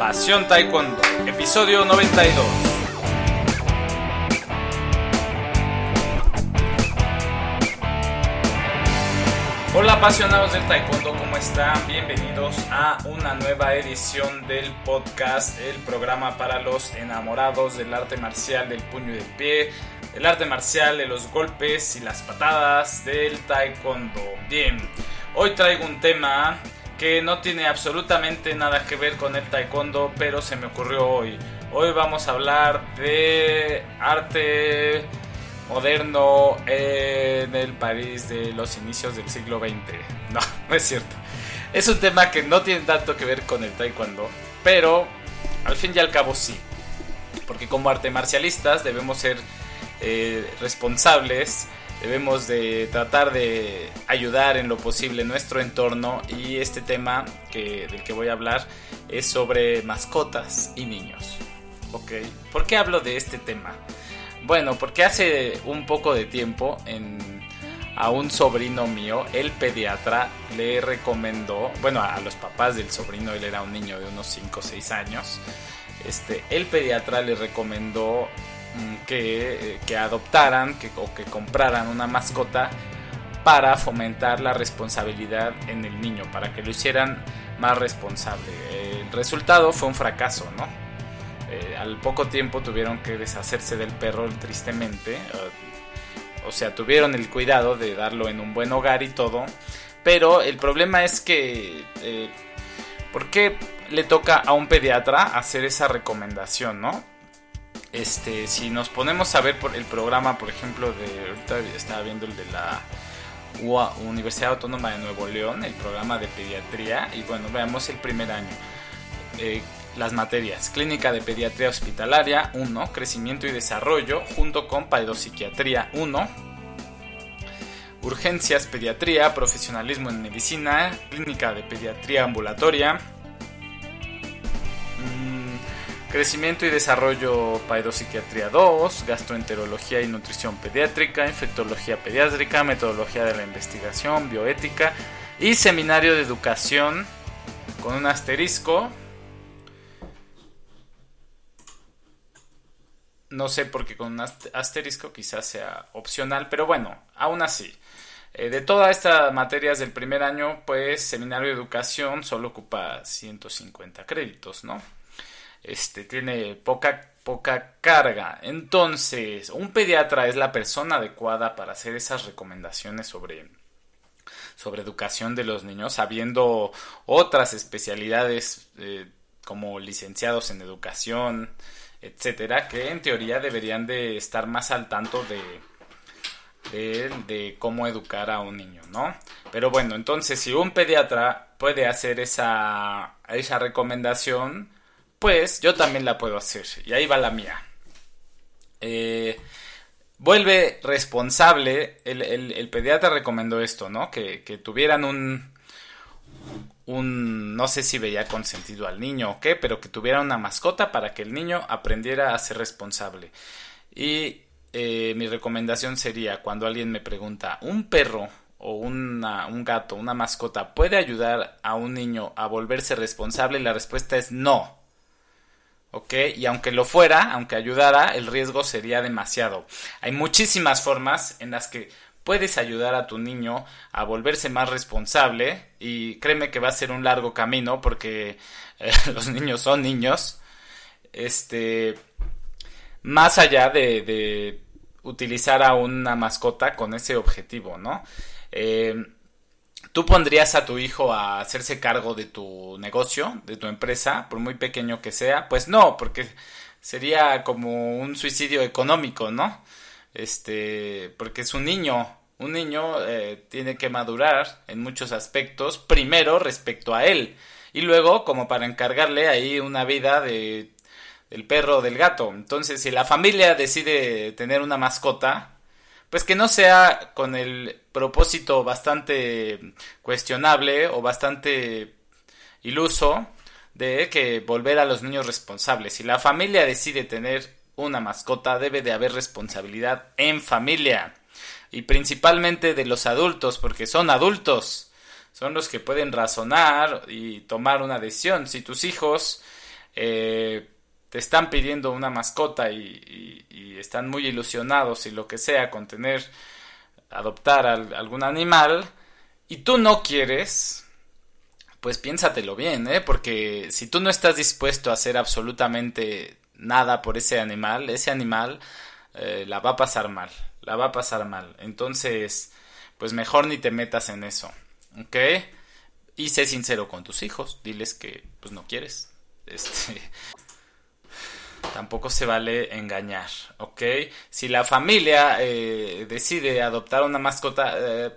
Pasión Taekwondo, episodio 92. Hola apasionados del Taekwondo, ¿cómo están? Bienvenidos a una nueva edición del podcast, el programa para los enamorados del arte marcial del puño y del pie, el arte marcial de los golpes y las patadas del Taekwondo. Bien, hoy traigo un tema que no tiene absolutamente nada que ver con el taekwondo, pero se me ocurrió hoy. Hoy vamos a hablar de arte moderno en el París de los inicios del siglo XX. No, no es cierto. Es un tema que no tiene tanto que ver con el taekwondo, pero al fin y al cabo sí. Porque como arte marcialistas debemos ser eh, responsables debemos de tratar de ayudar en lo posible nuestro entorno y este tema que, del que voy a hablar es sobre mascotas y niños. Ok, ¿por qué hablo de este tema? Bueno, porque hace un poco de tiempo a un sobrino mío, el pediatra, le recomendó, bueno, a los papás del sobrino, él era un niño de unos 5 o 6 años, este, el pediatra le recomendó Mm, eh, que, adoptaran que, o que compraran una mascota para fomentar la responsabilidad en el niño, para que lo hicieran más responsable. El resultado fue un fracaso, ¿no? Eh, al poco tiempo tuvieron que deshacerse del perro tristemente. o sea, tuvieron el cuidado de darlo en un buen hogar y todo. Pero el problema es que... Eh, ¿Por qué le toca a un pediatra hacer esa recomendación, no? Este, si nos ponemos a ver por el programa, por ejemplo, de ahorita estaba viendo el de la Universidad Autónoma de Nuevo León, el programa de pediatría, y bueno, veamos el primer año. Eh, las materias, clínica de pediatría hospitalaria 1, crecimiento y desarrollo, junto con paidopsiquiatría 1, urgencias, pediatría, profesionalismo en medicina, clínica de pediatría ambulatoria, Crecimiento y desarrollo paidopsiquiatría 2, gastroenterología y nutrición pediátrica, infectología pediátrica, metodología de la investigación, bioética y seminario de educación con un asterisco. No sé por qué con un asterisco quizás sea opcional, pero bueno, aún así. Eh, de todas estas materias del primer año, pues seminario de educación solo ocupa 150 créditos, ¿no? Este, tiene poca, poca carga. Entonces, un pediatra es la persona adecuada para hacer esas recomendaciones sobre, sobre educación de los niños, habiendo otras especialidades eh, como licenciados en educación, etcétera, que en teoría deberían de estar más al tanto de, de, de, cómo educar a un niño, ¿no? Pero bueno, entonces si un pediatra puede hacer esa, esa recomendación, pues yo también la puedo hacer. Y ahí va la mía. Eh, vuelve responsable, el, pediatra recomendó esto, ¿no? Que, tuvieran un, un, no sé si veía consentido al niño o qué, pero que tuviera una mascota para que el niño aprendiera a ser responsable. Y eh, mi recomendación sería, cuando alguien me pregunta, ¿un perro o un gato, una mascota, puede ayudar a un niño a volverse responsable? La respuesta es no. ¿Ok? Y aunque lo fuera, aunque ayudara, el riesgo sería demasiado. Hay muchísimas formas en las que puedes ayudar a tu niño a volverse más responsable y créeme que va a ser un largo camino porque eh, los niños son niños. Este, más allá de, de utilizar a una mascota con ese objetivo, ¿no? Eh, ¿Tú pondrías a tu hijo a hacerse cargo de tu negocio, de tu empresa, por muy pequeño que sea? Pues no, porque sería como un suicidio económico, ¿no? Este, porque es un niño. Un niño eh, tiene que madurar en muchos aspectos, primero respecto a él, y luego como para encargarle ahí una vida de del perro o del gato. Entonces, si la familia decide tener una mascota, pues que no sea con el propósito bastante cuestionable o bastante iluso de que volver a los niños responsables. Si la familia decide tener una mascota, debe de haber responsabilidad en familia y principalmente de los adultos, porque son adultos, son los que pueden razonar y tomar una decisión. Si tus hijos eh, te están pidiendo una mascota y, están muy ilusionados y lo que sea con tener, adoptar algún animal y tú no quieres, pues piénsatelo bien, ¿eh? Porque si tú no estás dispuesto a hacer absolutamente nada por ese animal, ese animal eh, la va a pasar mal, la va a pasar mal. Entonces, pues mejor ni te metas en eso, ¿ok? Y sé sincero con tus hijos, diles que pues no quieres. Este, tampoco se vale engañar, ¿ok? Si la familia eh, decide adoptar una mascota, eh,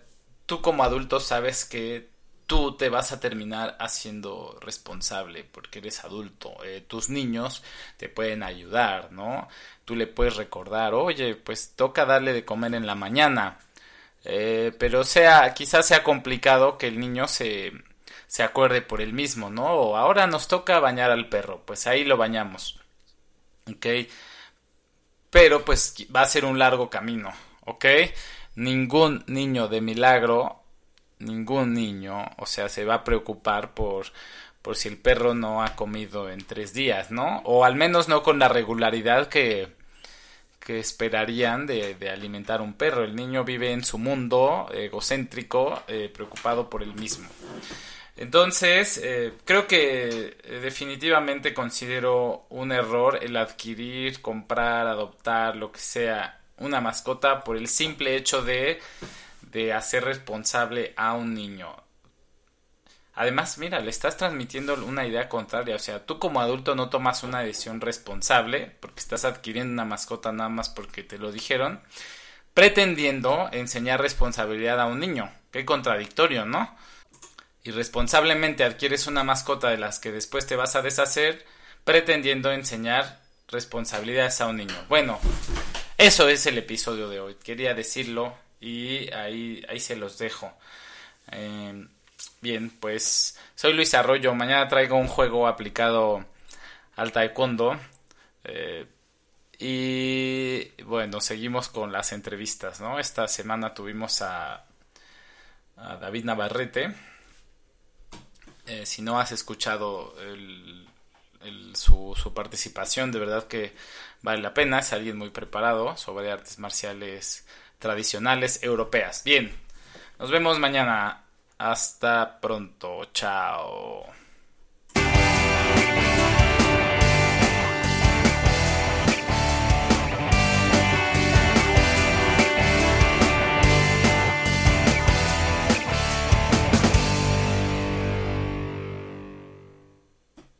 tú como adulto sabes que tú te vas a terminar haciendo responsable porque eres adulto. Eh, tus niños te pueden ayudar, ¿no? Tú le puedes recordar, oye, pues toca darle de comer en la mañana. pero sea, quizás sea complicado que el niño se, se acuerde por él mismo, ¿no? O ahora nos toca bañar al perro, pues ahí lo bañamos. Pero pues va a ser un largo camino, ¿ok? Ningún niño de milagro, ningún niño, o sea, se va a preocupar por, por si el perro no ha comido en tres días, ¿no? O al menos no con la regularidad que, que esperarían de, de, alimentar un perro. El niño vive en su mundo egocéntrico, eh, preocupado por él mismo. Entonces, eh, creo que eh, definitivamente considero un error el adquirir, comprar, adoptar, lo que sea, una mascota por el simple hecho de, de hacer responsable a un niño. Además, mira, le estás transmitiendo una idea contraria. O sea, tú como adulto no tomas una decisión responsable porque estás adquiriendo una mascota nada más porque te lo dijeron, pretendiendo enseñar responsabilidad a un niño. Qué contradictorio, ¿no? Irresponsablemente adquieres una mascota de las que después te vas a deshacer pretendiendo enseñar responsabilidades a un niño. Bueno, eso es el episodio de hoy. Quería decirlo y ahí, ahí se los dejo. Em, bien, pues soy Luis Arroyo. Mañana traigo un juego aplicado al taekwondo. Eh, y bueno, seguimos con las entrevistas, ¿no? Esta semana tuvimos a, a David Navarrete eh, si no has escuchado su, su, participación, de verdad que vale la pena. Es alguien muy preparado sobre artes marciales tradicionales europeas. Bien, nos vemos mañana. Hasta pronto. Chao.